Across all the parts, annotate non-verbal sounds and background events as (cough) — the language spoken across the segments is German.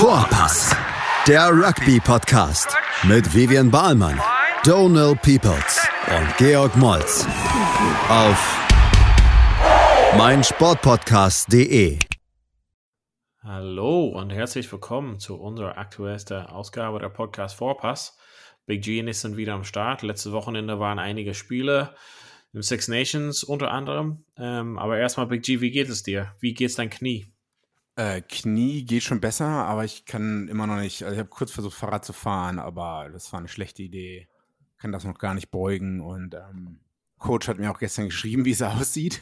Vorpass, der Rugby-Podcast mit Vivian Bahlmann, Donal Peoples und Georg Moltz auf meinsportpodcast.de. Hallo und herzlich willkommen zu unserer aktuellsten Ausgabe der Podcast Vorpass. Big G ich sind wieder am Start. Letzte Wochenende waren einige Spiele im Six Nations unter anderem. Ähm, aber erstmal, Big G, wie geht es dir? Wie geht's dein Knie? Äh, Knie geht schon besser, aber ich kann immer noch nicht. Also ich habe kurz versucht, Fahrrad zu fahren, aber das war eine schlechte Idee. Kann das noch gar nicht beugen. Und ähm, Coach hat mir auch gestern geschrieben, wie es (laughs) aussieht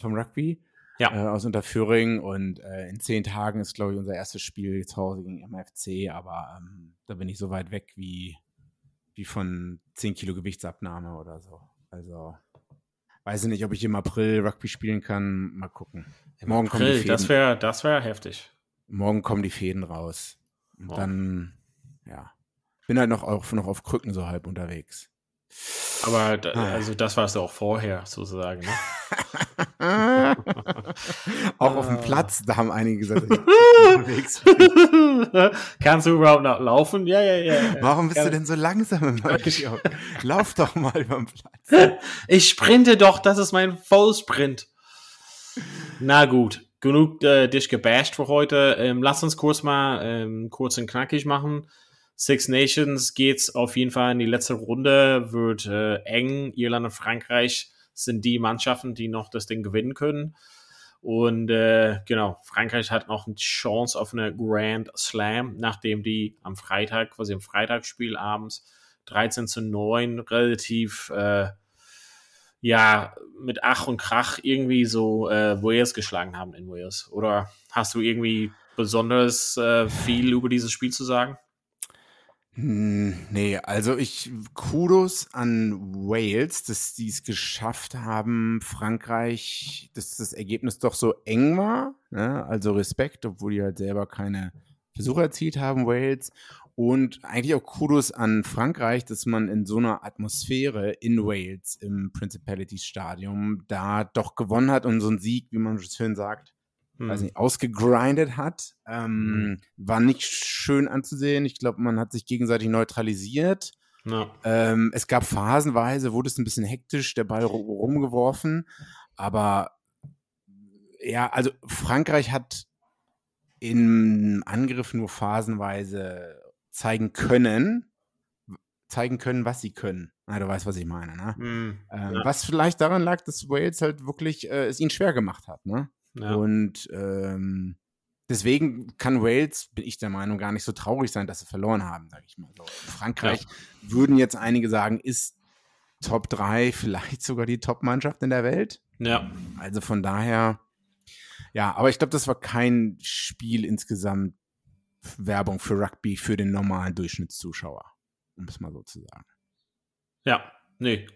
vom Rugby. Ja. Äh, aus Unterföhring. Und äh, in zehn Tagen ist, glaube ich, unser erstes Spiel zu Hause gegen MFC. Aber ähm, da bin ich so weit weg wie, wie von 10 Kilo Gewichtsabnahme oder so. Also weiß ich nicht, ob ich im April Rugby spielen kann. Mal gucken. Im Morgen April, kommen die Fäden. Das wäre das wär heftig. Morgen kommen die Fäden raus. Und oh. dann, ja. Bin halt noch auf, noch auf Krücken so halb unterwegs. Aber da, ah. also das warst du auch vorher sozusagen, ne? (laughs) auch auf dem. Platz, da haben einige gesagt, (laughs) unterwegs Kannst du überhaupt noch laufen? Ja, ja, ja. Warum bist Kann du denn so langsam im (laughs) Lauf doch mal über den Platz. (laughs) Ich sprinte doch, das ist mein Vollsprint. Na gut, genug äh, dich gebasht für heute. Ähm, lass uns kurz mal ähm, kurz und knackig machen. Six Nations geht's auf jeden Fall in die letzte Runde, wird äh, eng. Irland und Frankreich sind die Mannschaften, die noch das Ding gewinnen können. Und äh, genau, Frankreich hat noch eine Chance auf eine Grand Slam, nachdem die am Freitag, quasi im Freitagsspiel abends 13 zu 9 relativ äh, ja mit Ach und Krach irgendwie so äh, Wales geschlagen haben in Wales. Oder hast du irgendwie besonders äh, viel über dieses Spiel zu sagen? Hm, nee, also ich Kudos an Wales, dass die es geschafft haben, Frankreich, dass das Ergebnis doch so eng war. Ne? Also Respekt, obwohl die halt selber keine Versuche erzielt haben, Wales. Und eigentlich auch Kudos an Frankreich, dass man in so einer Atmosphäre in Wales im Principalities Stadium da doch gewonnen hat und so ein Sieg, wie man so schön sagt, hm. weiß nicht, ausgegrindet hat. Ähm, hm. War nicht schön anzusehen. Ich glaube, man hat sich gegenseitig neutralisiert. No. Ähm, es gab phasenweise, wurde es ein bisschen hektisch, der Ball rumgeworfen. Aber ja, also Frankreich hat im Angriff nur phasenweise zeigen können, zeigen können, was sie können. Na, du weißt, was ich meine, ne? Mm, ähm, ja. Was vielleicht daran lag, dass Wales halt wirklich äh, es ihnen schwer gemacht hat, ne? Ja. Und ähm, deswegen kann Wales, bin ich der Meinung, gar nicht so traurig sein, dass sie verloren haben, sage ich mal so. Frankreich ja. würden jetzt einige sagen, ist Top 3 (laughs) vielleicht sogar die Top-Mannschaft in der Welt. Ja. Also von daher, ja, aber ich glaube, das war kein Spiel insgesamt, Werbung für Rugby für den normalen Durchschnittszuschauer, um es mal so zu sagen. Ja, nee,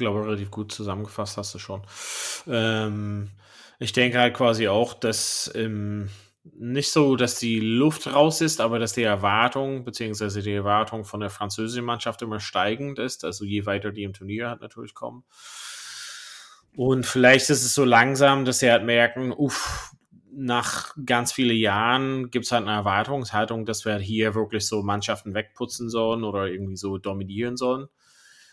glaube relativ gut zusammengefasst hast du schon. Ähm, ich denke halt quasi auch, dass ähm, nicht so, dass die Luft raus ist, aber dass die Erwartung, beziehungsweise die Erwartung von der französischen Mannschaft immer steigend ist, also je weiter die im Turnier halt natürlich kommen. Und vielleicht ist es so langsam, dass sie halt merken, uff, nach ganz vielen Jahren gibt es halt eine Erwartungshaltung, dass wir hier wirklich so Mannschaften wegputzen sollen oder irgendwie so dominieren sollen.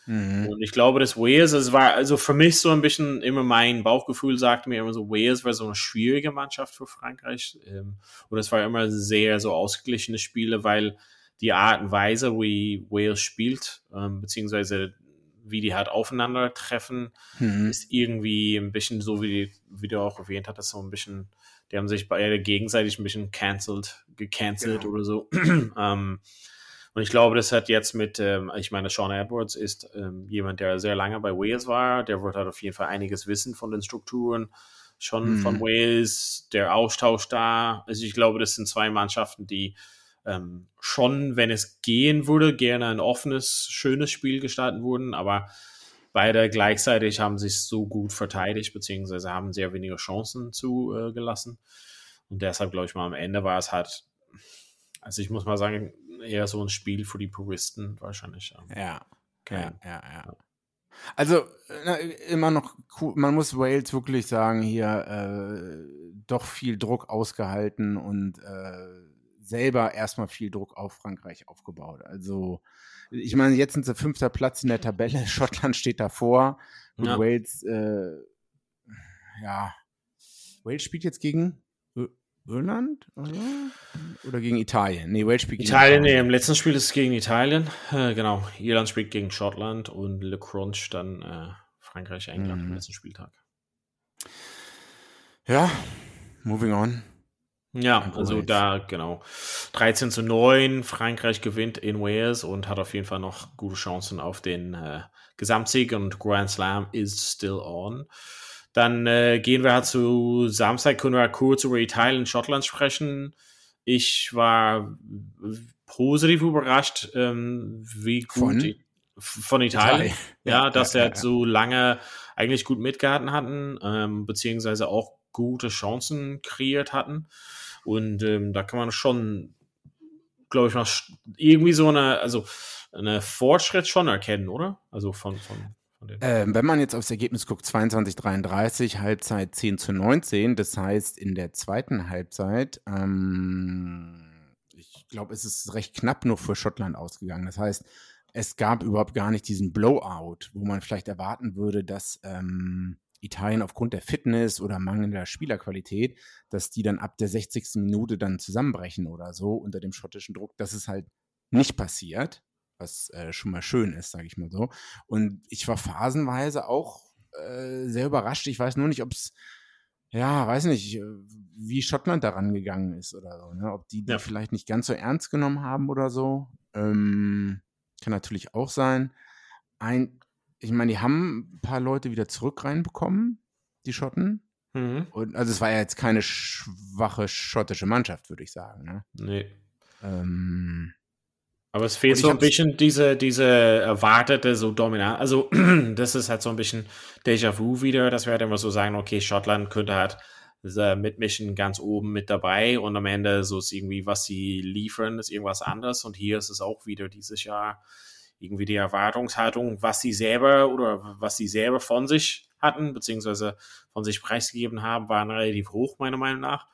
Mhm. Und ich glaube, dass Wales, es war also für mich so ein bisschen immer mein Bauchgefühl sagte mir immer so, Wales war so eine schwierige Mannschaft für Frankreich. Ähm, und es war immer sehr so ausgeglichene Spiele, weil die Art und Weise, wie Wales spielt, ähm, beziehungsweise wie die halt aufeinandertreffen, mhm. ist irgendwie ein bisschen so, wie, wie du auch erwähnt hattest, so ein bisschen die haben sich beide gegenseitig ein bisschen cancelled, gecancelt genau. oder so. (clears throat) ähm, und ich glaube, das hat jetzt mit, ähm, ich meine, Sean Edwards ist ähm, jemand, der sehr lange bei Wales war. Der wird halt auf jeden Fall einiges wissen von den Strukturen schon mhm. von Wales, der Austausch da. Also ich glaube, das sind zwei Mannschaften, die ähm, schon, wenn es gehen würde, gerne ein offenes, schönes Spiel gestalten würden, aber Beide gleichzeitig haben sich so gut verteidigt, beziehungsweise haben sehr wenige Chancen zugelassen. Äh, und deshalb, glaube ich mal, am Ende war es halt, also ich muss mal sagen, eher so ein Spiel für die Puristen wahrscheinlich. Ja, okay. ja, ja, ja. Also na, immer noch cool, man muss Wales wirklich sagen, hier äh, doch viel Druck ausgehalten und äh, selber erstmal viel Druck auf Frankreich aufgebaut. Also, ich meine, jetzt sind sie fünfter Platz in der Tabelle, (laughs) Schottland steht davor ja. Wales, äh, ja, Wales spielt jetzt gegen Irland oder? oder gegen Italien? Nee, Wales spielt gegen Italien. Nee, im letzten Spiel ist es gegen Italien. Äh, genau. Irland spielt gegen Schottland und Le Crunch dann äh, Frankreich, England mhm. im letzten Spieltag. Ja, moving on. Ja, also da, genau. 13 zu 9, Frankreich gewinnt in Wales und hat auf jeden Fall noch gute Chancen auf den äh, Gesamtsieg und Grand Slam is still on. Dann äh, gehen wir halt zu Samstag, können wir kurz über Italien und Schottland sprechen. Ich war positiv überrascht, ähm, wie gut von, die, von Italien, Italien. Ja, ja, dass ja, er ja. so lange eigentlich gut mitgehalten hatten, ähm, beziehungsweise auch gute Chancen kreiert hatten. Und ähm, da kann man schon, glaube ich, mal irgendwie so eine, also eine Fortschritt schon erkennen, oder? Also von, von ähm, wenn man jetzt aufs Ergebnis guckt, 22:33, Halbzeit 10 zu 19, das heißt in der zweiten Halbzeit, ähm, ich glaube, es ist recht knapp nur für Schottland ausgegangen. Das heißt, es gab überhaupt gar nicht diesen Blowout, wo man vielleicht erwarten würde, dass ähm, Italien aufgrund der Fitness oder mangelnder Spielerqualität, dass die dann ab der 60. Minute dann zusammenbrechen oder so unter dem schottischen Druck. Das ist halt nicht passiert was äh, schon mal schön ist, sage ich mal so. Und ich war phasenweise auch äh, sehr überrascht. Ich weiß nur nicht, ob es, ja, weiß nicht, äh, wie Schottland daran gegangen ist oder so. Ne? Ob die ja. vielleicht nicht ganz so ernst genommen haben oder so. Ähm, kann natürlich auch sein. Ein, ich meine, die haben ein paar Leute wieder zurück reinbekommen, die Schotten. Mhm. Und, also es war ja jetzt keine schwache schottische Mannschaft, würde ich sagen. Ne? Nee. Ähm, aber es fehlt so ein bisschen diese, diese erwartete so dominant. Also, (clears throat) das ist halt so ein bisschen Déjà-vu wieder, dass wir halt immer so sagen, okay, Schottland könnte halt mitmischen ganz oben mit dabei und am Ende so ist irgendwie, was sie liefern, ist irgendwas anderes. Und hier ist es auch wieder dieses Jahr irgendwie die Erwartungshaltung, was sie selber oder was sie selber von sich hatten, beziehungsweise von sich preisgegeben haben, waren relativ hoch, meiner Meinung nach.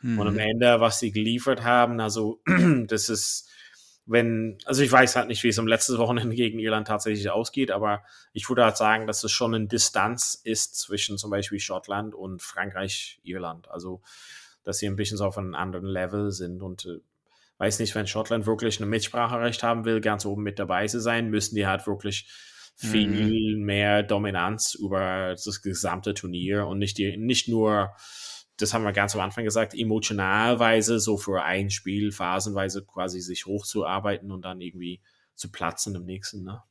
Mhm. Und am mhm. Ende, was sie geliefert haben, also (clears throat) das ist wenn, also ich weiß halt nicht, wie es am letzten Wochenende gegen Irland tatsächlich ausgeht, aber ich würde halt sagen, dass es schon eine Distanz ist zwischen zum Beispiel Schottland und Frankreich, Irland. Also, dass sie ein bisschen so auf einem anderen Level sind und äh, weiß nicht, wenn Schottland wirklich ein Mitspracherecht haben will, ganz oben mit dabei zu sein, müssen die halt wirklich viel mhm. mehr Dominanz über das gesamte Turnier und nicht die, nicht nur das haben wir ganz am Anfang gesagt, emotionalweise so für ein Spiel phasenweise quasi sich hochzuarbeiten und dann irgendwie zu platzen im nächsten, ne?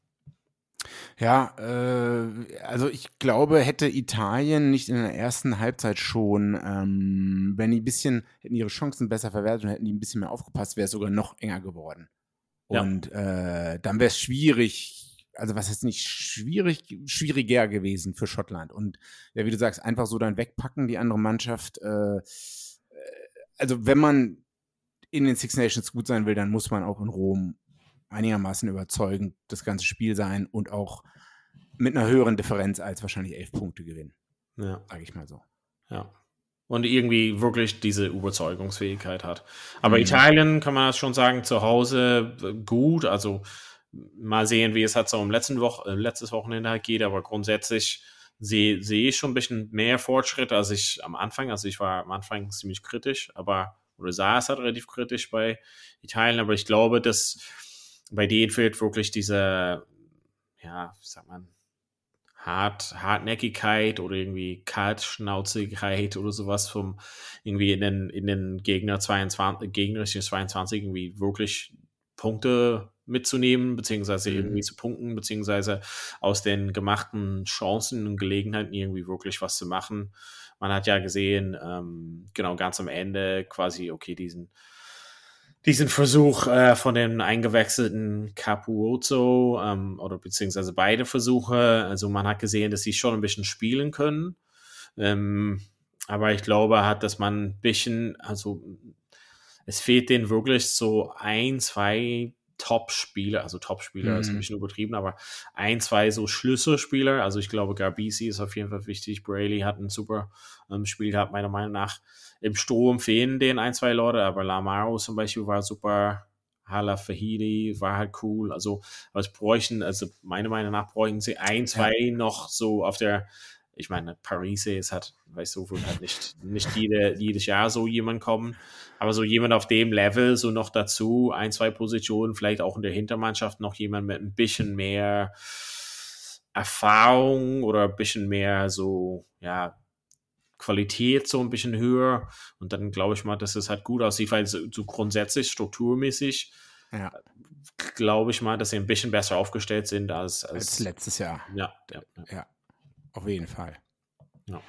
Ja, äh, also ich glaube, hätte Italien nicht in der ersten Halbzeit schon, ähm, wenn die ein bisschen, hätten ihre Chancen besser verwertet und hätten die ein bisschen mehr aufgepasst, wäre es sogar noch enger geworden. Ja. Und äh, dann wäre es schwierig, also was ist nicht schwierig, schwieriger gewesen für Schottland. Und ja, wie du sagst, einfach so dann wegpacken, die andere Mannschaft. Äh, äh, also wenn man in den Six Nations gut sein will, dann muss man auch in Rom einigermaßen überzeugend das ganze Spiel sein und auch mit einer höheren Differenz als wahrscheinlich elf Punkte gewinnen. Ja. Sag ich mal so. Ja. Und irgendwie wirklich diese Überzeugungsfähigkeit hat. Aber mhm. Italien kann man schon sagen, zu Hause gut. Also mal sehen, wie es halt so im letzten Woche, äh, letztes Wochenende halt geht, aber grundsätzlich sehe seh ich schon ein bisschen mehr Fortschritt als ich am Anfang. Also ich war am Anfang ziemlich kritisch, aber oder sah es halt relativ kritisch bei Italien, aber ich glaube, dass bei denen fehlt wirklich diese, ja, wie sagt man, Hart, Hartnäckigkeit oder irgendwie Kaltschnauzigkeit oder sowas vom irgendwie in den, in den Gegner 22, gegnerischen 22 irgendwie wirklich Punkte mitzunehmen, beziehungsweise mhm. irgendwie zu punkten, beziehungsweise aus den gemachten Chancen und Gelegenheiten irgendwie wirklich was zu machen. Man hat ja gesehen, ähm, genau ganz am Ende quasi, okay, diesen, diesen Versuch äh, von den eingewechselten Capuozzo ähm, oder beziehungsweise beide Versuche, also man hat gesehen, dass sie schon ein bisschen spielen können. Ähm, aber ich glaube, hat, dass man ein bisschen, also es fehlt denen wirklich so ein, zwei Top-Spieler, also Top-Spieler mhm. ist ein bisschen übertrieben, aber ein, zwei so Schlüsselspieler. Also ich glaube, Garbisi ist auf jeden Fall wichtig. Braley hat ein super ähm, Spiel gehabt, meiner Meinung nach. Im Sturm fehlen den ein, zwei Leute, aber Lamaro zum Beispiel war super. Hala Fahidi war halt cool. Also, was bräuchten, also meiner Meinung nach bräuchten sie ein, zwei ja. noch so auf der ich meine, Paris ist hat, weißt du, wird halt nicht, nicht jede, jedes Jahr so jemand kommen, aber so jemand auf dem Level, so noch dazu, ein, zwei Positionen, vielleicht auch in der Hintermannschaft noch jemand mit ein bisschen mehr Erfahrung oder ein bisschen mehr so, ja, Qualität so ein bisschen höher und dann glaube ich mal, dass es halt gut aussieht, weil so, so grundsätzlich strukturmäßig ja. glaube ich mal, dass sie ein bisschen besser aufgestellt sind als, als, als letztes Jahr. Ja, ja, ja. Auf jeden Fall. Ja.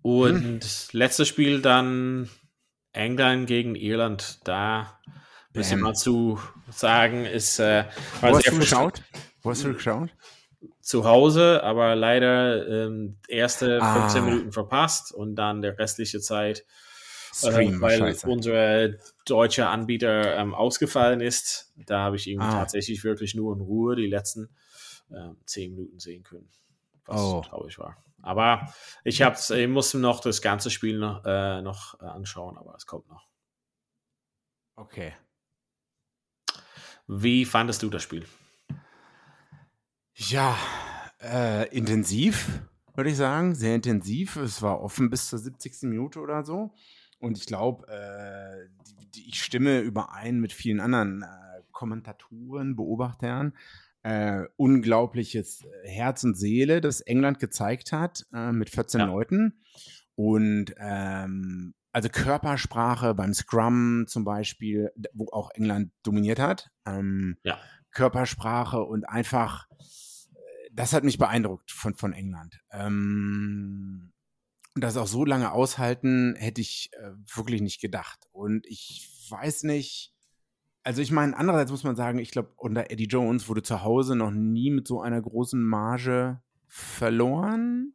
Und hm. letztes Spiel dann England gegen Irland. Da ein bisschen mal zu sagen, ist. Äh, Wo hast du geschaut? Wo hast du geschaut? Zu Hause, aber leider ähm, erste 15 ah. Minuten verpasst und dann der restliche Zeit, Stream, äh, weil Scheiße. unser deutscher Anbieter ähm, ausgefallen ist. Da habe ich irgendwie ah. tatsächlich wirklich nur in Ruhe die letzten äh, 10 Minuten sehen können was oh. traurig war. Aber ich, hab's, ich musste noch das ganze Spiel noch, äh, noch äh, anschauen, aber es kommt noch. Okay. Wie fandest du das Spiel? Ja, äh, intensiv, würde ich sagen. Sehr intensiv. Es war offen bis zur 70. Minute oder so. Und ich glaube, äh, ich stimme überein mit vielen anderen äh, Kommentatoren, Beobachtern, äh, unglaubliches äh, Herz und Seele, das England gezeigt hat äh, mit 14 ja. Leuten. Und ähm, also Körpersprache beim Scrum zum Beispiel, wo auch England dominiert hat. Ähm, ja. Körpersprache und einfach, äh, das hat mich beeindruckt von, von England. Ähm, und das auch so lange aushalten, hätte ich äh, wirklich nicht gedacht. Und ich weiß nicht, also ich meine, andererseits muss man sagen, ich glaube, unter Eddie Jones wurde zu Hause noch nie mit so einer großen Marge verloren.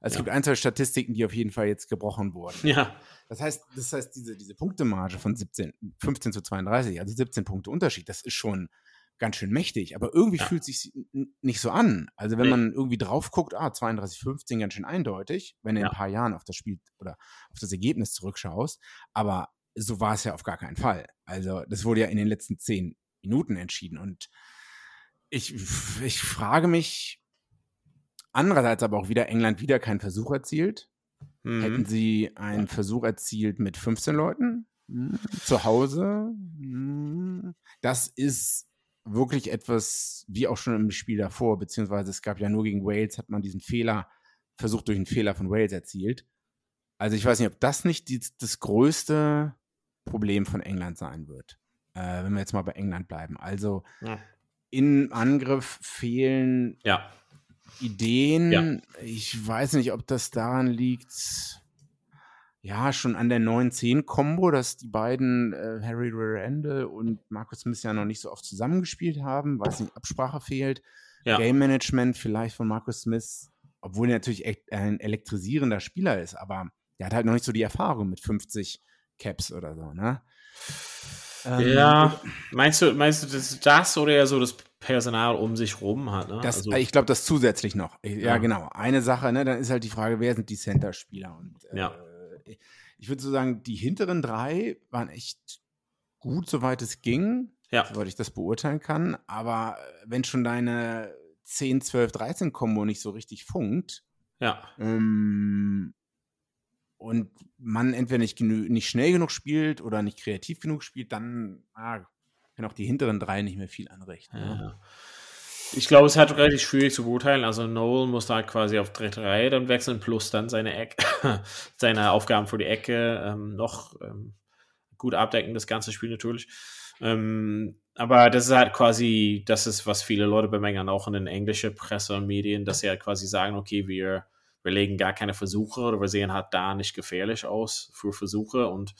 Also ja. Es gibt ein, zwei Statistiken, die auf jeden Fall jetzt gebrochen wurden. Ja. Das heißt, das heißt, diese, diese Punktemarge von 17, 15 zu 32, also 17 Punkte Unterschied, das ist schon ganz schön mächtig. Aber irgendwie ja. fühlt es sich nicht so an. Also wenn nee. man irgendwie drauf guckt, ah, 32, 15, ganz schön eindeutig, wenn du ja. in ein paar Jahren auf das Spiel oder auf das Ergebnis zurückschaust. Aber so war es ja auf gar keinen Fall. Also das wurde ja in den letzten zehn Minuten entschieden. Und ich, ich frage mich, andererseits aber auch wieder, England wieder keinen Versuch erzielt. Mhm. Hätten sie einen Versuch erzielt mit 15 Leuten hm, zu Hause? Hm, das ist wirklich etwas, wie auch schon im Spiel davor, beziehungsweise es gab ja nur gegen Wales, hat man diesen Fehler, versucht durch einen Fehler von Wales erzielt. Also ich weiß nicht, ob das nicht die, das größte Problem von England sein wird. Äh, wenn wir jetzt mal bei England bleiben. Also ja. im Angriff fehlen ja. Ideen. Ja. Ich weiß nicht, ob das daran liegt, ja, schon an der 9-10-Kombo, dass die beiden äh, Harry Randall und Marcus Smith ja noch nicht so oft zusammengespielt haben, weiß nicht, Absprache fehlt. Ja. Game Management vielleicht von Marcus Smith, obwohl er natürlich echt ein elektrisierender Spieler ist, aber der hat halt noch nicht so die Erfahrung mit 50 Caps oder so, ne? Ähm, ja, meinst du, meinst du das, das oder eher so das Personal um sich rum hat? Ne? Das, also, ich glaube, das zusätzlich noch. Ja, ja, genau. Eine Sache, ne, dann ist halt die Frage, wer sind die Center-Spieler? Und äh, ja. ich würde so sagen, die hinteren drei waren echt gut, soweit es ging, ja. soweit ich das beurteilen kann. Aber wenn schon deine 10, 12, 13 Kombo nicht so richtig funkt, ja. Ähm, und man entweder nicht, nicht schnell genug spielt oder nicht kreativ genug spielt, dann ah, können auch die hinteren drei nicht mehr viel anrichten. Ne? Ja. Ich glaube, es hat relativ schwierig zu beurteilen. Also Noel muss da quasi auf dritte Reihe dann wechseln, plus dann seine Eck, (laughs) seine Aufgaben für die Ecke ähm, noch ähm, gut abdecken, das ganze Spiel natürlich. Ähm, aber das ist halt quasi, das ist, was viele Leute bemängeln, auch in den englischen Presse und Medien, dass sie halt quasi sagen, okay, wir wir legen gar keine Versuche oder wir sehen halt da nicht gefährlich aus für Versuche. Und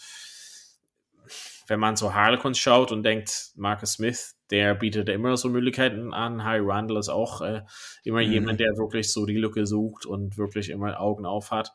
wenn man so Harlequins schaut und denkt, Marcus Smith, der bietet immer so Möglichkeiten an. Harry Randall ist auch äh, immer mhm. jemand, der wirklich so die Lücke sucht und wirklich immer Augen auf hat.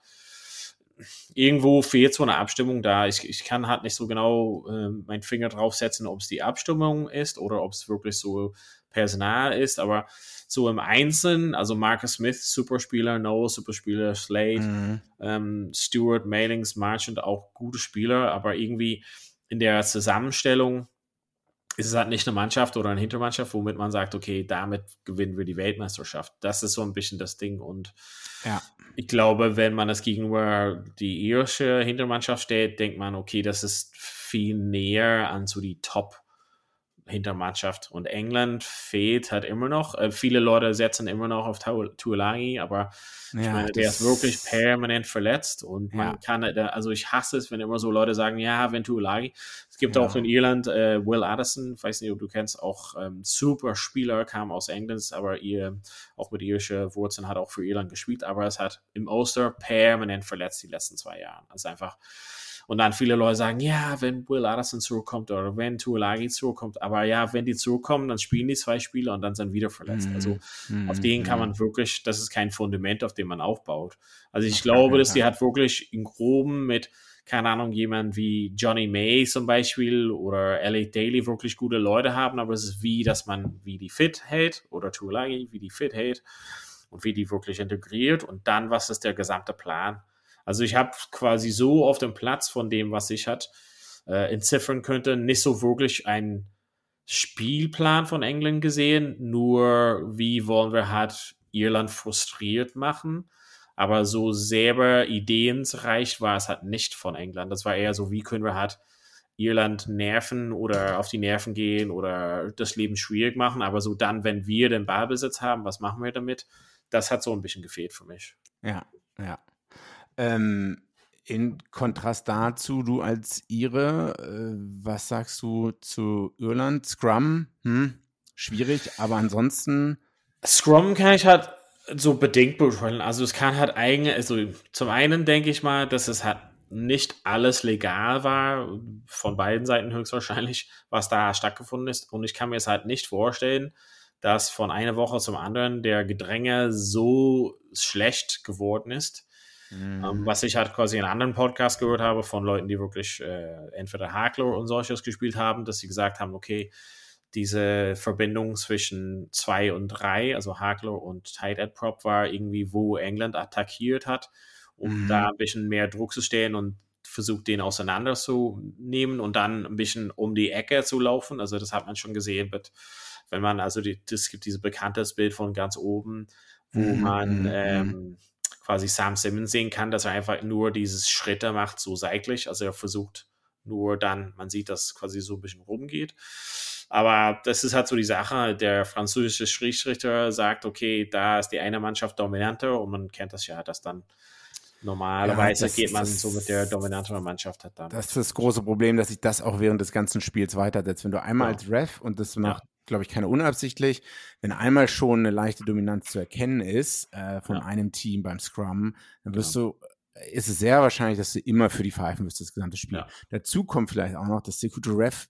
irgendwo fehlt so eine Abstimmung da. Ich, ich kann halt nicht so genau äh, meinen Finger draufsetzen, ob es die Abstimmung ist oder ob es wirklich so Personal ist, aber so im Einzelnen, also Marcus Smith, Superspieler, Noah, Superspieler, Slade, mhm. ähm, Stewart, Mailings, Marchand, auch gute Spieler, aber irgendwie in der Zusammenstellung ist es halt nicht eine Mannschaft oder eine Hintermannschaft, womit man sagt, okay, damit gewinnen wir die Weltmeisterschaft. Das ist so ein bisschen das Ding. Und ja. ich glaube, wenn man das gegenüber die irische Hintermannschaft stellt, denkt man, okay, das ist viel näher an so die Top- Hintermannschaft. Und England fehlt halt immer noch. Äh, viele Leute setzen immer noch auf Tuolagi, aber ja, ich meine, der ist wirklich permanent verletzt und man ja. kann, also ich hasse es, wenn immer so Leute sagen, ja, wenn Tuolagi. Es gibt ja. auch in Irland äh, Will Addison, weiß nicht, ob du kennst, auch ähm, super Spieler, kam aus England, aber ihr auch mit irischer Wurzeln hat auch für Irland gespielt, aber es hat im Oster permanent verletzt die letzten zwei Jahre. Also einfach und dann viele Leute sagen, ja, wenn Will Addison zurückkommt oder wenn Tuolagi zurückkommt, aber ja, wenn die zurückkommen, dann spielen die zwei Spiele und dann sind wieder verletzt. Mm, also mm, auf denen kann man wirklich, das ist kein Fundament, auf dem man aufbaut. Also ich glaube, dass die hat wirklich in Groben mit keine Ahnung, jemand wie Johnny May zum Beispiel oder LA Daly wirklich gute Leute haben, aber es ist wie, dass man wie die fit hält oder Tuolagi, wie die fit hält und wie die wirklich integriert. Und dann, was ist der gesamte Plan? Also ich habe quasi so auf dem Platz von dem, was ich hat, äh, entziffern könnte, nicht so wirklich einen Spielplan von England gesehen, nur wie wollen wir halt Irland frustriert machen. Aber so selber ideensreich war es halt nicht von England. Das war eher so, wie können wir halt Irland nerven oder auf die Nerven gehen oder das Leben schwierig machen. Aber so dann, wenn wir den Ballbesitz haben, was machen wir damit? Das hat so ein bisschen gefehlt für mich. Ja, ja. Ähm, in Kontrast dazu, du als Ire, äh, was sagst du zu Irland? Scrum, hm, schwierig, aber ansonsten. Scrum kann ich halt so bedingt beurteilen. Also es kann halt eigentlich, also zum einen denke ich mal, dass es halt nicht alles legal war, von beiden Seiten höchstwahrscheinlich, was da stattgefunden ist. Und ich kann mir es halt nicht vorstellen, dass von einer Woche zum anderen der Gedränge so schlecht geworden ist, ähm, mhm. was ich halt quasi in anderen Podcasts gehört habe von Leuten, die wirklich äh, entweder Hakler und solches gespielt haben, dass sie gesagt haben, okay, diese Verbindung zwischen 2 und 3, also Hakler und Tight End Prop, war irgendwie, wo England attackiert hat, um mhm. da ein bisschen mehr Druck zu stellen und versucht, den auseinanderzunehmen und dann ein bisschen um die Ecke zu laufen. Also das hat man schon gesehen, mit, wenn man, also es gibt dieses bekanntes Bild von ganz oben, wo mhm. man mhm. ähm, quasi Sam Simmons sehen kann, dass er einfach nur dieses Schritte macht, so seitlich. Also er versucht nur dann, man sieht, dass quasi so ein bisschen rumgeht. Aber das ist halt so die Sache. Der französische Schiedsrichter sagt, okay, da ist die eine Mannschaft dominanter und man kennt das ja, dass dann normalerweise ja, geht man das, so mit der dominanteren Mannschaft hat dann. Das ist das große Problem, dass sich das auch während des ganzen Spiels weitersetzt. Wenn du einmal ja. als Ref und das macht glaube ich, keine unabsichtlich. Wenn einmal schon eine leichte Dominanz zu erkennen ist äh, von ja. einem Team beim Scrum, dann wirst ja. du, äh, ist es sehr wahrscheinlich, dass du immer für die pfeifen wirst, das gesamte Spiel. Ja. Dazu kommt vielleicht auch noch, dass der gute Ref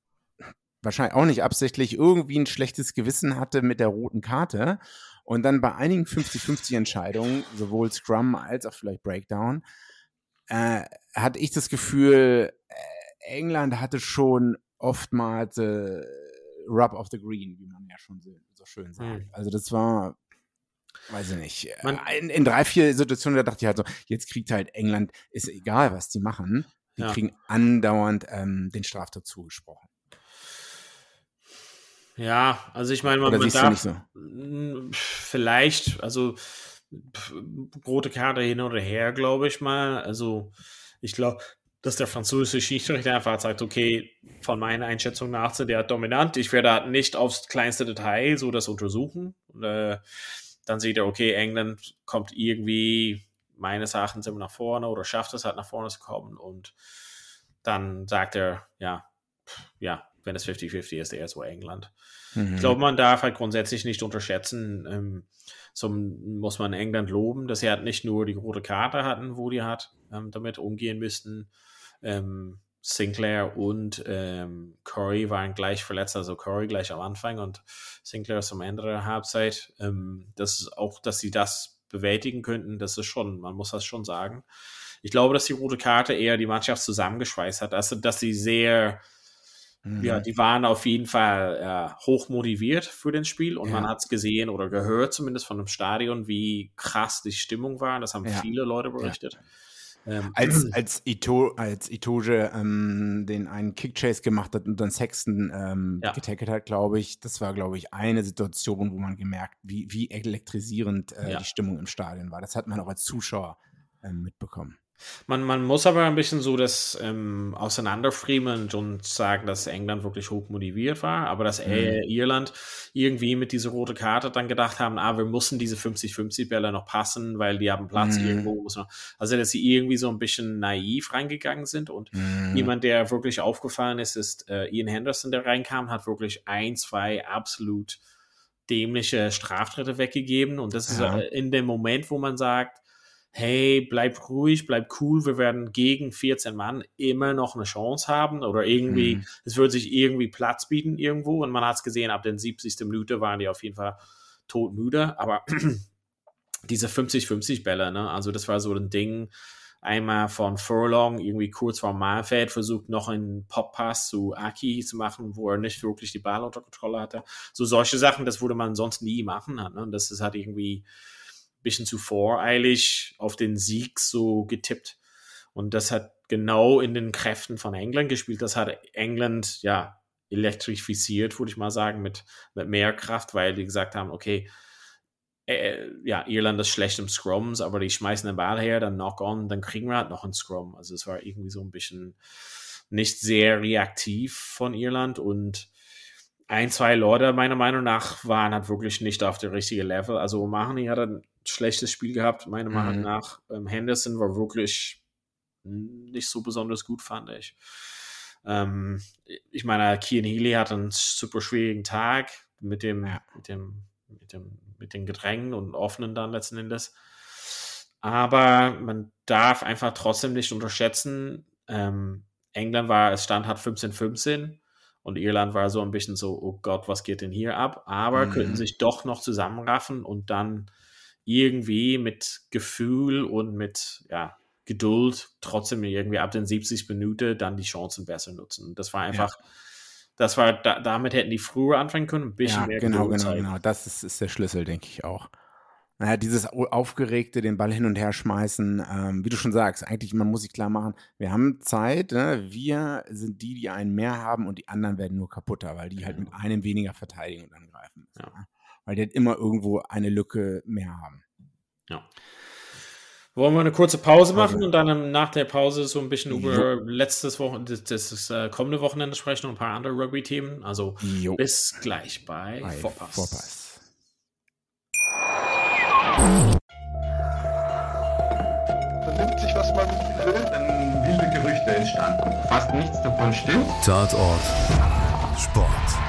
wahrscheinlich auch nicht absichtlich irgendwie ein schlechtes Gewissen hatte mit der roten Karte und dann bei einigen 50-50 Entscheidungen, sowohl Scrum als auch vielleicht Breakdown, äh, hatte ich das Gefühl, äh, England hatte schon oftmals äh, Rub of the Green, wie man ja schon so, so schön sagt. Mhm. Also das war, weiß ich nicht, äh, man, in, in, drei, vier Situationen, da dachte ich halt so, jetzt kriegt halt England, ist egal, was die machen, die ja. kriegen andauernd ähm, den Straftat zugesprochen. Ja, also ich meine, man, man darf so? vielleicht, also rote Karte hin oder her, glaube ich mal. Also ich glaube, dass der französische Schiedsrichter einfach sagt, okay, von meiner Einschätzung nach sind der dominant. Ich werde halt nicht aufs kleinste Detail so das untersuchen. Und, äh, dann sieht er, okay, England kommt irgendwie meines Erachtens immer nach vorne oder schafft es halt nach vorne zu kommen. Und dann sagt er, ja, ja, wenn es 50-50 ist, eher so England. Mhm. Ich glaube, man darf halt grundsätzlich nicht unterschätzen, ähm, so muss man England loben, dass sie halt nicht nur die rote Karte hatten, wo die hat, ähm, damit umgehen müssten, ähm, Sinclair und ähm, Corey waren gleich verletzt, also Corey gleich am Anfang und Sinclair zum Ende der Halbzeit. Ähm, das ist auch, dass sie das bewältigen könnten, das ist schon, man muss das schon sagen. ich glaube, dass die rote Karte eher die Mannschaft zusammengeschweißt hat, also dass sie sehr, mhm. ja, die waren auf jeden Fall äh, hoch motiviert für das Spiel und ja. man hat es gesehen oder gehört zumindest von dem Stadion, wie krass die Stimmung war. Das haben ja. viele Leute berichtet. Ja. Ähm, als, (clears throat) als, Ito, als Itoge ähm, den einen Kickchase gemacht hat und dann Sexton ähm, ja. getackelt hat, glaube ich, das war, glaube ich, eine Situation, wo man gemerkt, wie, wie elektrisierend äh, ja. die Stimmung im Stadion war. Das hat man auch als Zuschauer ähm, mitbekommen. Man, man muss aber ein bisschen so das ähm, auseinanderfriemeln und sagen, dass England wirklich hoch motiviert war, aber dass mhm. Irland irgendwie mit dieser roten Karte dann gedacht haben, ah, wir müssen diese 50-50 Bälle noch passen, weil die haben Platz mhm. irgendwo. Also, dass sie irgendwie so ein bisschen naiv reingegangen sind und mhm. jemand, der wirklich aufgefallen ist, ist äh, Ian Henderson, der reinkam, hat wirklich ein, zwei absolut dämliche Straftritte weggegeben und das ja. ist in dem Moment, wo man sagt, hey, bleib ruhig, bleib cool, wir werden gegen 14 Mann immer noch eine Chance haben oder irgendwie, mhm. es wird sich irgendwie Platz bieten irgendwo und man hat es gesehen, ab den 70. Minute waren die auf jeden Fall todmüde, aber (clears throat) diese 50-50 Bälle, ne, also das war so ein Ding, einmal von Furlong irgendwie kurz vor Malfeld versucht noch einen Pop-Pass zu Aki zu machen, wo er nicht wirklich die Ball unter Kontrolle hatte. So solche Sachen, das würde man sonst nie machen. Ne? Und das ist halt irgendwie bisschen zu voreilig auf den Sieg so getippt. Und das hat genau in den Kräften von England gespielt. Das hat England ja elektrifiziert, würde ich mal sagen, mit, mit mehr Kraft, weil die gesagt haben, okay, äh, ja, Irland ist schlecht im Scrums, aber die schmeißen den Ball her, dann knock on, dann kriegen wir halt noch einen Scrum. Also es war irgendwie so ein bisschen nicht sehr reaktiv von Irland und ein, zwei Leute meiner Meinung nach waren halt wirklich nicht auf der richtigen Level. Also O'Mahony hat ein schlechtes Spiel gehabt, meiner Meinung mhm. nach. Ähm, Henderson war wirklich nicht so besonders gut, fand ich. Ähm, ich meine, Kian Healy hat einen super schwierigen Tag mit dem, ja. mit dem, mit dem, mit den Gedrängen und offenen dann letzten Endes. Aber man darf einfach trotzdem nicht unterschätzen, ähm, England war, es stand hat 15-15 und Irland war so ein bisschen so, oh Gott, was geht denn hier ab? Aber mhm. könnten sich doch noch zusammenraffen und dann irgendwie mit Gefühl und mit ja, Geduld trotzdem irgendwie ab den 70 Minuten dann die Chancen besser nutzen. Das war einfach, ja. das war, da, damit hätten die früher anfangen können, ein bisschen ja, mehr genau, Geduld genau, genau. Das ist, ist der Schlüssel, denke ich auch. Naja, dieses Aufgeregte, den Ball hin und her schmeißen, ähm, wie du schon sagst, eigentlich, man muss sich klar machen, wir haben Zeit, ne? wir sind die, die einen mehr haben und die anderen werden nur kaputter, weil die halt mit einem weniger verteidigen und angreifen müssen. Ja. Ne? Weil die halt immer irgendwo eine Lücke mehr haben. Ja. Wollen wir eine kurze Pause machen okay. und dann nach der Pause so ein bisschen jo. über letztes Wochenende, das, das äh, kommende Wochenende sprechen und ein paar andere Rugby-Themen. Also jo. bis gleich bei, bei Vorpass. Vorpass. Vernimmt sich, was man will, dann wilde Gerüchte entstanden. Fast nichts davon stimmt. Tatort. Sport.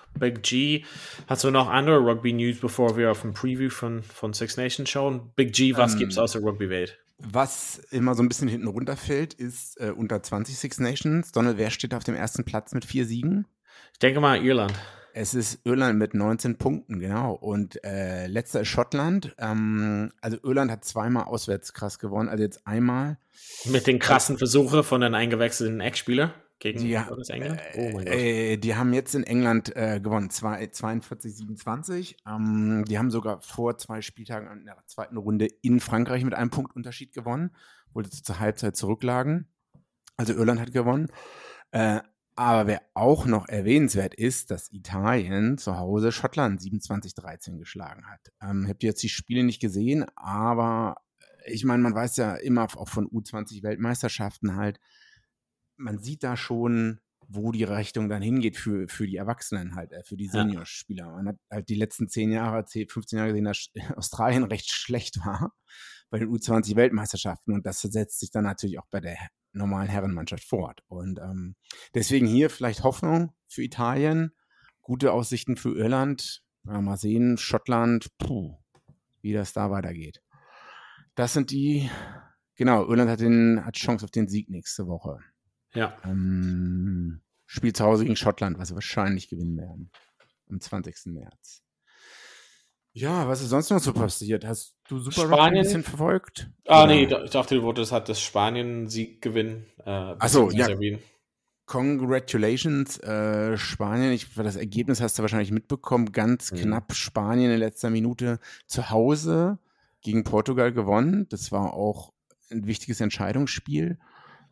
Big G. Hast du noch andere Rugby News, bevor wir auf ein Preview von, von Six Nations schauen? Big G, was ähm, gibt's aus der Rugby-Welt? Was immer so ein bisschen hinten runterfällt, ist äh, unter 20 Six Nations. Donald, wer steht auf dem ersten Platz mit vier Siegen? Ich denke mal Irland. Es ist Irland mit 19 Punkten, genau. Und äh, letzter ist Schottland. Ähm, also Irland hat zweimal auswärts krass gewonnen, also jetzt einmal. Mit den krassen Versuchen von den eingewechselten Ex-Spieler gegen die, England? Oh mein Gott. Äh, die haben jetzt in England äh, gewonnen, 42, 27. Ähm, die haben sogar vor zwei Spieltagen in der zweiten Runde in Frankreich mit einem Punktunterschied gewonnen, wo sie zur Halbzeit zurücklagen. Also Irland hat gewonnen. Äh, aber wer auch noch erwähnenswert ist, dass Italien zu Hause Schottland 27-13 geschlagen hat. Ähm, habt ihr jetzt die Spiele nicht gesehen, aber äh, ich meine, man weiß ja immer auch von U20-Weltmeisterschaften halt, man sieht da schon, wo die Richtung dann hingeht für, für die Erwachsenen halt, äh, für die Seniorspieler. Man hat halt die letzten 10 Jahre, 10, 15 Jahre gesehen, dass (laughs) Australien recht schlecht war (laughs) bei den U20-Weltmeisterschaften und das setzt sich dann natürlich auch bei der normalen Herrenmannschaft fort. Und ähm, deswegen hier vielleicht Hoffnung für Italien, gute Aussichten für Irland. Ja, mal sehen, Schottland, puh, wie das da weitergeht. Das sind die, genau, Irland hat, den, hat Chance auf den Sieg nächste Woche. Ja. Ähm, spielt zu Hause gegen Schottland, was sie wahrscheinlich gewinnen werden. Am 20. März. Ja, was ist sonst noch so passiert? Hast du Super Spanien- ein bisschen verfolgt? Ah, Oder- nee, ich dachte, du wolltest halt das Spanien-Sieg gewinnen. Äh, Ach so, beziehungsweise ja. erwähnen. Congratulations, äh, Spanien. Ich, das Ergebnis hast du wahrscheinlich mitbekommen. Ganz Mhm. knapp Spanien in letzter Minute zu Hause gegen Portugal gewonnen. Das war auch ein wichtiges Entscheidungsspiel.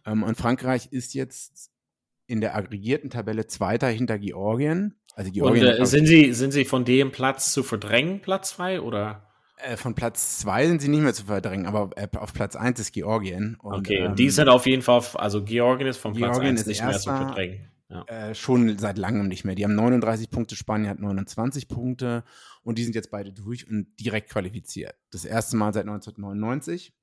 Ähm, und Frankreich ist jetzt in der aggregierten Tabelle Zweiter hinter Georgien. Also Und Georgien äh, hat sind, sie, sind sie von dem Platz zu verdrängen, Platz 2? Oder? Äh, von Platz zwei sind sie nicht mehr zu verdrängen, aber äh, auf Platz eins ist Georgien. Und, Okay, ähm, die sind auf jeden Fall, also Georgien ist von Platz Georgien 1 ist nicht mehr zu Erster. verdrängen. Ja. äh, schon seit langem nicht mehr. Die haben 39 Punkte, Spanien hat 29 Punkte und die sind jetzt beide durch und direkt qualifiziert. Das erste Mal seit 1999.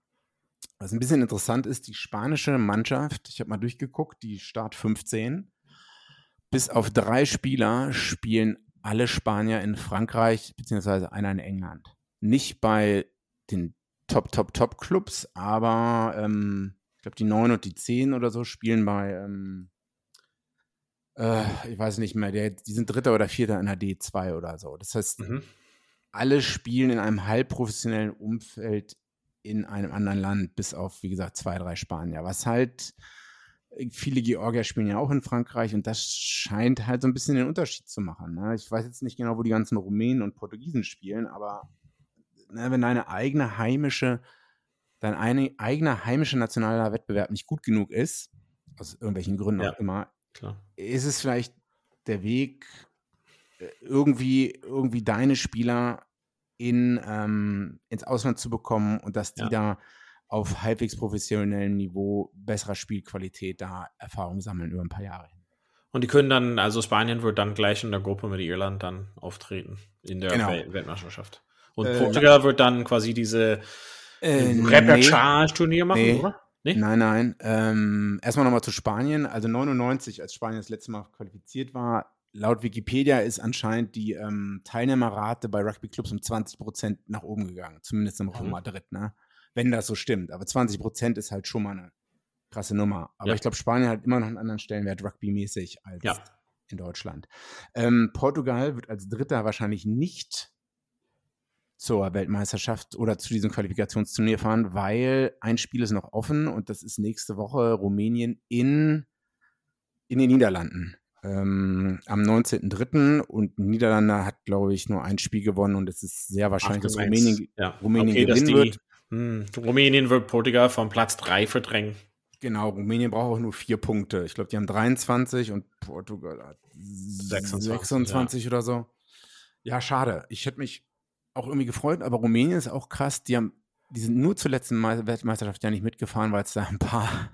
Was ein bisschen interessant ist, die spanische Mannschaft, ich habe mal durchgeguckt, die Start 15, bis auf drei Spieler spielen alle Spanier in Frankreich, beziehungsweise einer in England. Nicht bei den Top, Top, Top Clubs, aber ähm, ich glaube, die 9 und die 10 oder so spielen bei, ähm, äh, ich weiß nicht mehr, der, die sind Dritter oder Vierter in der D2 oder so. Das heißt, Mhm. alle spielen in einem halbprofessionellen Umfeld in einem anderen Land, bis auf, wie gesagt, zwei, drei Spanier. Was halt, äh, viele Georgier spielen ja auch in Frankreich und das scheint halt so ein bisschen den Unterschied zu machen. Ne? Ich weiß jetzt nicht genau, wo die ganzen Rumänen und Portugiesen spielen, aber ne, wenn deine eigene heimische, dein eine, eigener heimischer nationaler Wettbewerb nicht gut genug ist, aus irgendwelchen Gründen Ja. auch immer, Klar. ist es vielleicht der Weg, äh, irgendwie, irgendwie deine Spieler in, ähm, ins Ausland zu bekommen und dass die Ja. da auf halbwegs professionellem Niveau besserer Spielqualität da Erfahrung sammeln über ein paar Jahre hin. Und die können dann, also Spanien wird dann gleich in der Gruppe mit Irland dann auftreten in der Genau. Wel- Weltmeisterschaft. Und Äh, Portugal wird dann quasi diese Äh, Repechage-Turnier machen, Nee. oder? Nee? Nein, nein. Ähm, erstmal nochmal zu Spanien. Also 99, als Spanien das letzte Mal qualifiziert war, laut Wikipedia ist anscheinend die ähm, Teilnehmerrate bei Rugby-Clubs um 20 Prozent nach oben gegangen. Zumindest im Raum Mhm. Madrid, ne? Wenn das so stimmt. Aber 20 Prozent ist halt schon mal eine krasse Nummer. Aber Ja. ich glaube, Spanien hat immer noch einen anderen Stellenwert Rugby-mäßig als Ja. in Deutschland. Ähm, Portugal wird als Dritter wahrscheinlich nicht zur Weltmeisterschaft oder zu diesem Qualifikationsturnier fahren, weil ein Spiel ist noch offen und das ist nächste Woche Rumänien in, in den Niederlanden. Ähm, am 19.03. und Niederlande hat, glaube ich, nur ein Spiel gewonnen und es ist sehr wahrscheinlich, dass Ach, meinst- Rumänien, ja. Rumänien okay, dass gewinnen die, wird. Hm, Rumänien wird Portugal von Platz 3 verdrängen. Genau, Rumänien braucht auch nur vier Punkte. Ich glaube, die haben 23 und Portugal hat 26, 26, oder so. Ja, schade. Ich hätte mich auch irgendwie gefreut, aber Rumänien ist auch krass. Die, haben, die sind nur zur letzten Me- Weltmeisterschaft ja nicht mitgefahren, weil es da ein paar,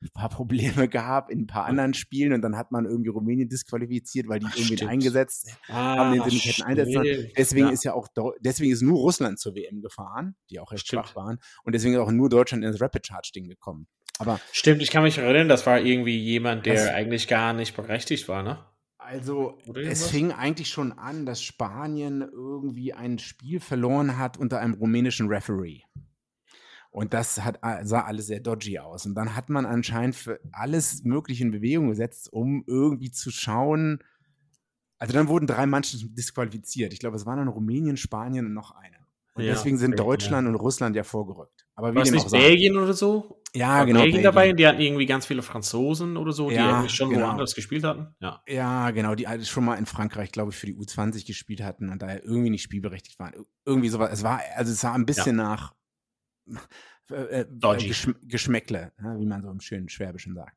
ein (laughs) paar Probleme gab in ein paar anderen Spielen und dann hat man irgendwie Rumänien disqualifiziert, weil die Ach, irgendwie eingesetzt Ah, haben, den sie nicht hätten einsetzen sollen. Deswegen ja. ist ja auch deswegen ist nur Russland zur WM gefahren, die auch recht Stimmt. schwach waren. Und deswegen ist auch nur Deutschland ins Rapid Charge Ding gekommen. Aber Stimmt, ich kann mich erinnern, das war irgendwie jemand, der eigentlich gar nicht berechtigt war, ne? Also, es fing eigentlich schon an, dass Spanien irgendwie ein Spiel verloren hat unter einem rumänischen Referee. Und das hat, sah alles sehr dodgy aus. Und dann hat man anscheinend für alles Mögliche in Bewegung gesetzt, um irgendwie zu schauen. Also dann wurden drei Mannschaften disqualifiziert. Ich glaube, es waren dann Rumänien, Spanien und noch eine. Und Ja, deswegen sind Deutschland und Russland ja vorgerückt. Aber wie War es nicht. Belgien oder so? Ja, genau. Belgien dabei? Die hatten irgendwie ganz viele Franzosen oder so, die Ja, eigentlich schon genau. woanders gespielt hatten. Ja. Ja, genau, die schon mal in Frankreich, glaube ich, für die U20 gespielt hatten und daher irgendwie nicht spielberechtigt waren. Ir- Irgendwie sowas. Es war, also es sah ein bisschen nach äh, äh, Dodgy. Geschm Geschmäckle, ja, wie man so im schönen Schwäbischen sagt.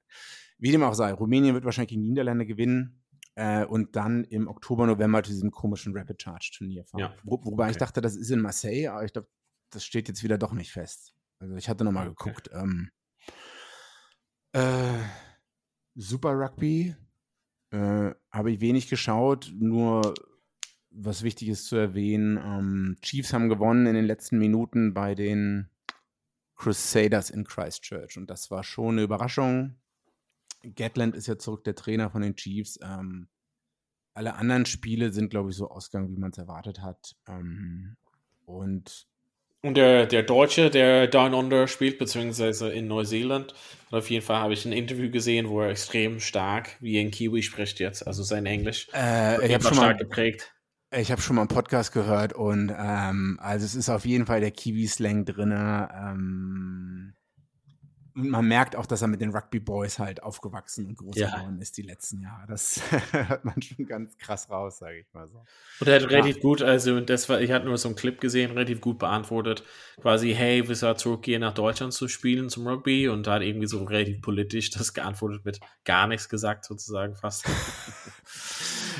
Wie dem auch sei, Rumänien wird wahrscheinlich gegen die Niederlande gewinnen äh, und dann im Oktober, November zu diesem komischen Rapid Charge Turnier fahren. Ja. Wo, wobei ich Okay. dachte, das ist in Marseille, aber ich glaube, das steht jetzt wieder doch nicht fest. Also ich hatte noch mal Okay. geguckt. Ähm, äh, Super Rugby äh, habe ich wenig geschaut, nur was wichtig ist zu erwähnen, ähm, Chiefs haben gewonnen in den letzten Minuten bei den Crusaders in Christchurch. Und das war schon eine Überraschung. Gatland ist ja zurück der Trainer von den Chiefs. Ähm, alle anderen Spiele sind, glaube ich, so ausgegangen, wie man es erwartet hat. Ähm, und und der, der Deutsche, der Down Under spielt, beziehungsweise in Neuseeland, auf jeden Fall habe ich ein Interview gesehen, wo er extrem stark wie ein Kiwi spricht jetzt, also sein Englisch. Äh, ich habe schon mal geprägt. Ich habe schon mal einen Podcast gehört und ähm, also es ist auf jeden Fall der Kiwi-Slang drin. Ähm, und man merkt auch, dass er mit den Rugby Boys halt aufgewachsen und groß ja. geworden ist die letzten Jahre. Das (laughs) hört man schon ganz krass raus, sage ich mal so. Und er hat relativ gut, also das war, ich hatte nur so einen Clip gesehen, relativ gut beantwortet. Quasi, hey, willst du zurückgehen nach Deutschland zu spielen zum Rugby? Und da hat irgendwie so relativ politisch das geantwortet mit gar nichts gesagt, sozusagen fast. (laughs)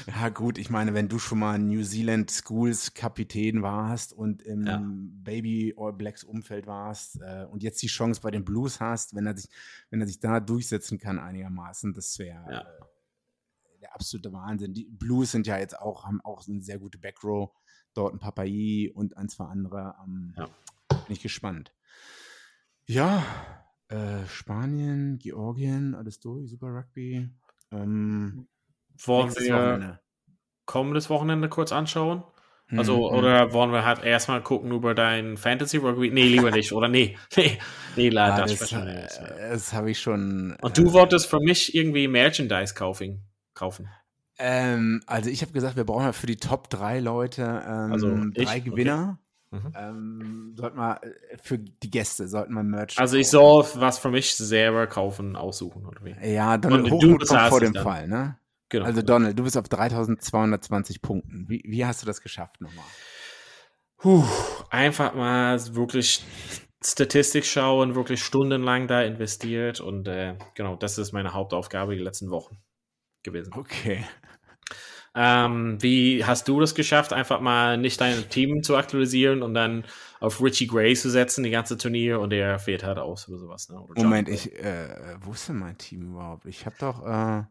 Ja, gut, ich meine, wenn du schon mal New Zealand Schools Kapitän warst und im ja. Baby All Blacks Umfeld warst äh, und jetzt die Chance bei den Blues hast, wenn er sich, wenn er sich da durchsetzen kann einigermaßen, das wäre ja. äh, der absolute Wahnsinn. Die Blues sind ja jetzt auch, haben auch eine sehr gute Backrow, dort ein Papai und ein, zwei andere. Ähm, ja. Bin ich gespannt. Ja, äh, Spanien, Georgien, alles durch, Super Rugby. Ähm, wollen wir Wochenende. kommendes Wochenende kurz anschauen? Also, mhm. oder wollen wir halt erstmal gucken über dein Fantasy Rugby? Nee, lieber nicht, oder? Nee, (laughs) nee, nee, leider. Ah, das, das, das habe ich schon. Und du äh, wolltest für mich irgendwie Merchandise kaufen. kaufen. Ähm, also, ich habe gesagt, wir brauchen ja für die Top 3 Leute ähm, also drei ich? Gewinner. Okay. Mhm. Ähm, sollten wir äh, für die Gäste sollten wir Merch. Also ich soll was für mich selber kaufen, aussuchen oder wie? Ja, dann hoch du kommt vor dem dann. Fall, ne? Genau. Also Donald, du bist auf 3220 Punkten. Wie, wie hast du das geschafft nochmal? Puh, einfach mal wirklich Statistik schauen, wirklich stundenlang da investiert und äh, genau, das ist meine Hauptaufgabe die letzten Wochen gewesen. Okay. Ähm, wie hast du das geschafft, einfach mal nicht dein Team zu aktualisieren und dann auf Richie Gray zu setzen, die ganze Turnier und der fehlt halt aus oder sowas? Ne? Oder Moment, ich äh, wusste mein Team überhaupt? Ich habe doch äh,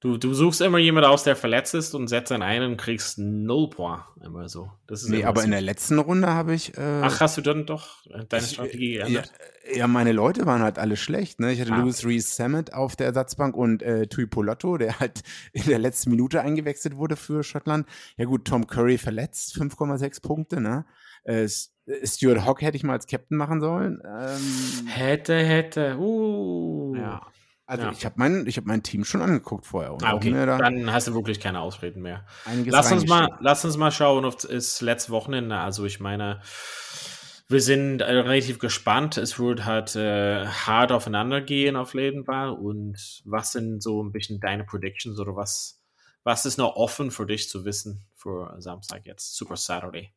Du, du suchst immer jemanden aus, der verletzt ist und setzt dann ein und kriegst null Point. Immer so. Das ist nee, aber so. in der letzten Runde habe ich. Äh, Ach, hast du dann doch deine ich, Strategie geändert? Ja, ja, meine Leute waren halt alle schlecht. Ne? Ich hatte ah. Louis Reese Sammet auf der Ersatzbank und äh, Tui Polotto, der halt (laughs) in der letzten Minute eingewechselt wurde für Schottland. Ja, gut, Tom Curry verletzt, 5,6 Punkte. Ne? Äh, Stuart Hawk hätte ich mal als Captain machen sollen. Ähm, hätte, hätte. Uh. Ja. Also ja. ich habe mein, hab mein Team schon angeguckt vorher. ah, okay. Da Dann hast du wirklich keine Ausreden mehr. Lass uns, mal, lass uns mal schauen auf das letzte Wochenende. Also ich meine, wir sind äh, relativ gespannt. Es wird halt äh, hart aufeinander gehen auf Ledenbar. Und was sind so ein bisschen deine Predictions oder was, was ist noch offen für dich zu wissen für Samstag jetzt, Super Saturday?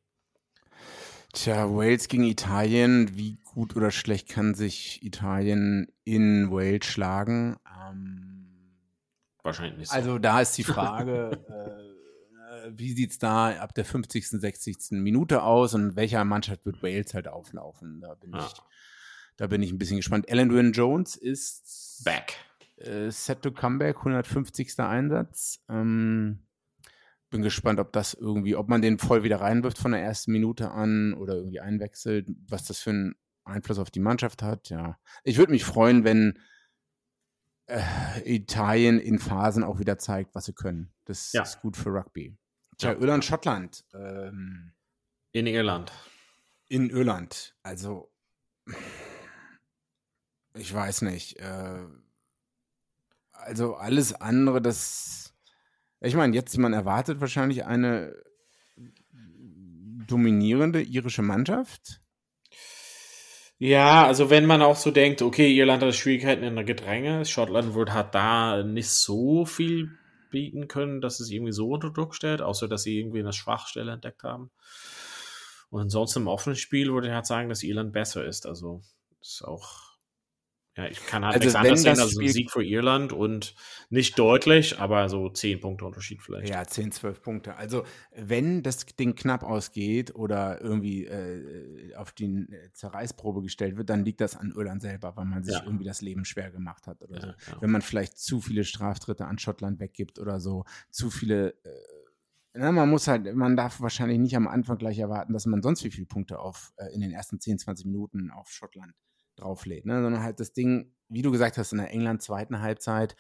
Tja, Wales gegen Italien. Wie gut oder schlecht kann sich Italien in Wales schlagen? Ähm, Wahrscheinlich nicht. So. Also da ist die (laughs) Frage, äh, äh wie sieht es da ab der 50., 60. Minute aus und welcher Mannschaft wird Wales halt auflaufen? Da bin, ah. ich, da bin ich ein bisschen gespannt. Alan Wynne Jones ist back. Äh, set to comeback, 150. Einsatz. Ähm, bin gespannt, ob das irgendwie, ob man den voll wieder reinwirft von der ersten Minute an oder irgendwie einwechselt, was das für einen Einfluss auf die Mannschaft hat. Ja, ich würde mich freuen, wenn äh, Italien in Phasen auch wieder zeigt, was sie können. Das ja. ist gut für Rugby. Tja, ja. Irland, Schottland. Ähm, in Irland. In Irland. Also, ich weiß nicht. Äh, also alles andere, das ich meine, jetzt man erwartet wahrscheinlich eine dominierende irische Mannschaft. Ja, also wenn man auch so denkt, okay, Irland hat Schwierigkeiten in der Gedränge, Schottland wird hat da nicht so viel bieten können, dass es irgendwie so unter Druck stellt, außer dass sie irgendwie eine Schwachstelle entdeckt haben. Und ansonsten im offenen Spiel würde ich halt sagen, dass Irland besser ist. Also ist auch ja, ich kann halt also nichts anderes sehen als ein Sieg für Irland und nicht deutlich, aber so 10 Punkte Unterschied vielleicht. Ja, 10, 12 Punkte. Also, wenn das Ding knapp ausgeht oder irgendwie äh, auf die äh, Zerreißprobe gestellt wird, dann liegt das an Irland selber, weil man sich ja. irgendwie das Leben schwer gemacht hat oder ja, so. Ja. Wenn man vielleicht zu viele Straftritte an Schottland weggibt oder so, zu viele äh, na, man muss halt, man darf wahrscheinlich nicht am Anfang gleich erwarten, dass man sonst wie viele Punkte auf äh, in den ersten 10, 20 Minuten auf Schottland drauflädt, ne? sondern halt das Ding, wie du gesagt hast, in der England zweiten Halbzeit,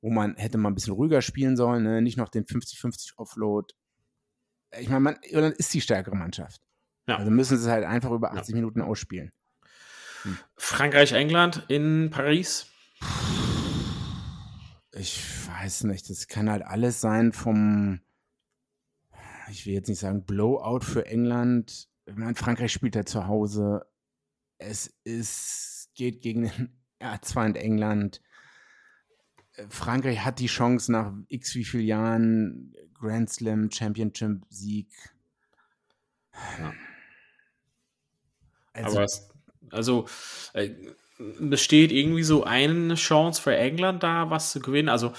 wo man hätte mal ein bisschen ruhiger spielen sollen, ne? nicht noch den 50-50 Offload. Ich meine, man, Irland ist die stärkere Mannschaft. Ja. Also müssen sie es halt einfach über 80 ja. Minuten ausspielen. Hm. Frankreich-England in Paris. Ich weiß nicht, das kann halt alles sein vom, ich will jetzt nicht sagen Blowout für England. Ich meine, Frankreich spielt ja zu Hause. Es ist, geht gegen den (laughs) Erzfeind England. Frankreich hat die Chance nach x wie vielen Jahren Grand Slam Championship Sieg. Ja. Also, Aber es, also äh, besteht irgendwie so eine Chance für England da, was zu gewinnen. Also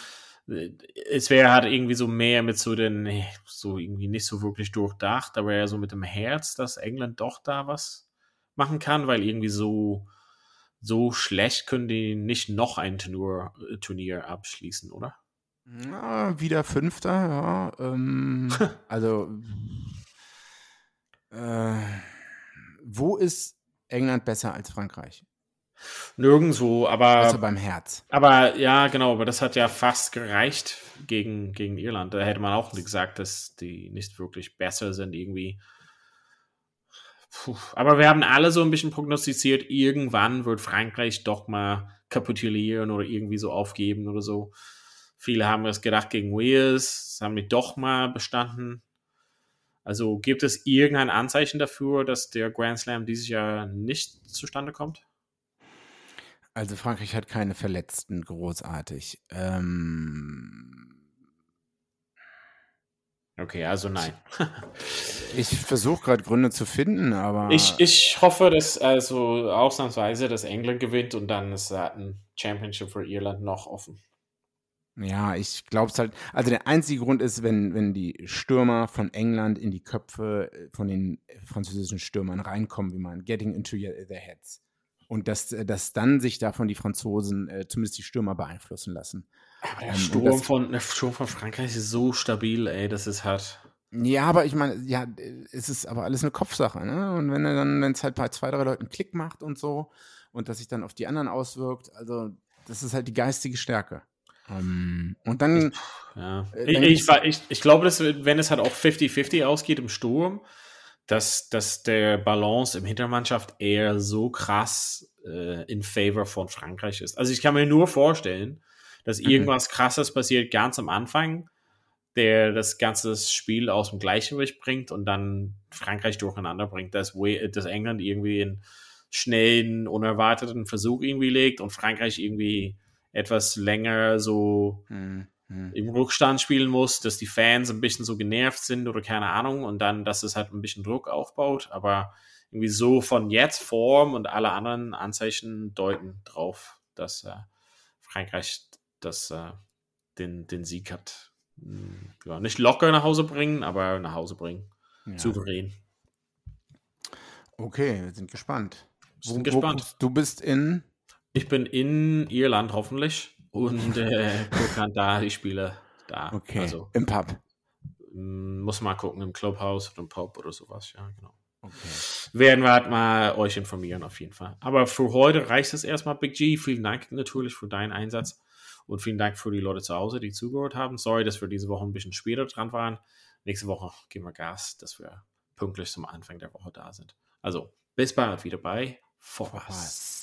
äh, es wäre halt irgendwie so mehr mit so den, so irgendwie nicht so wirklich durchdacht, aber eher so mit dem Herz, dass England doch da was machen kann, weil irgendwie so, so schlecht können die nicht noch ein Turnier, äh, Turnier abschließen, oder? Ja, wieder Fünfter, ja. Ähm, (laughs) also, äh, wo ist England besser als Frankreich? Nirgendwo, aber. Also beim Herz. Aber ja, genau, aber das hat ja fast gereicht gegen, gegen Irland. Da hätte man auch gesagt, dass die nicht wirklich besser sind, irgendwie. Puh. Aber wir haben alle so ein bisschen prognostiziert, irgendwann wird Frankreich doch mal kapitulieren oder irgendwie so aufgeben oder so. Viele haben es gedacht gegen Wales, haben die doch mal bestanden. Also gibt es irgendein Anzeichen dafür, dass der Grand Slam dieses Jahr nicht zustande kommt? Also Frankreich hat keine Verletzten, großartig. Ähm okay, also nein. (laughs) ich versuche gerade Gründe zu finden, aber. Ich, ich hoffe, dass also ausnahmsweise dass England gewinnt und dann ist ein Championship für Irland noch offen. Ja, ich glaube es halt. Also der einzige Grund ist, wenn, wenn die Stürmer von England in die Köpfe von den französischen Stürmern reinkommen, wie man getting into their heads. Und dass, äh, dass dann sich davon die Franzosen, äh, zumindest die Stürmer, beeinflussen lassen. Aber der, ähm, Sturm, das, von, der Sturm von Frankreich ist so stabil, ey, das ist halt. Ja, aber ich meine, ja, es ist aber alles eine Kopfsache, ne? Und wenn er dann, wenn es halt bei zwei, drei Leuten Klick macht und so und das sich dann auf die anderen auswirkt, also das ist halt die geistige Stärke. Um, ähm, und dann. Ich, ja. Äh, ich, ich, ich, ich, glaube, dass, wenn es halt auch 50-50 ausgeht im Sturm, dass, dass der Balance im Hintermannschaft eher so krass äh, in favor von Frankreich ist. Also ich kann mir nur vorstellen, dass mhm. irgendwas krasses passiert ganz am Anfang, der das ganze Spiel aus dem Gleichgewicht bringt und dann Frankreich durcheinander bringt, dass, dass England irgendwie einen schnellen, unerwarteten Versuch irgendwie legt und Frankreich irgendwie etwas länger so mhm hm. im Rückstand spielen muss, dass die Fans ein bisschen so genervt sind oder keine Ahnung und dann, dass es halt ein bisschen Druck aufbaut, aber irgendwie so von jetzt Form und alle anderen Anzeichen deuten drauf, dass äh, Frankreich das, äh, den, den Sieg hat. Hm, ja, nicht locker nach Hause bringen, aber nach Hause bringen. Ja. Souverän. Okay, wir sind gespannt. Wir sind wo, gespannt. Wo, du bist in? Ich bin in Irland hoffentlich und äh, guck dann da die Spiele da. Okay. Also, Im Pub. Muss mal gucken, im Clubhaus oder im Pub oder sowas, ja, genau. Okay. Werden wir halt mal euch informieren, auf jeden Fall. Aber für heute reicht es erstmal, Big G. Vielen Dank natürlich für deinen Einsatz und vielen Dank für die Leute zu Hause, die zugehört haben. Sorry, dass wir diese Woche ein bisschen später dran waren. Nächste Woche geben wir Gas, dass wir pünktlich zum Anfang der Woche da sind. Also, bis bald wieder bei Vorpass.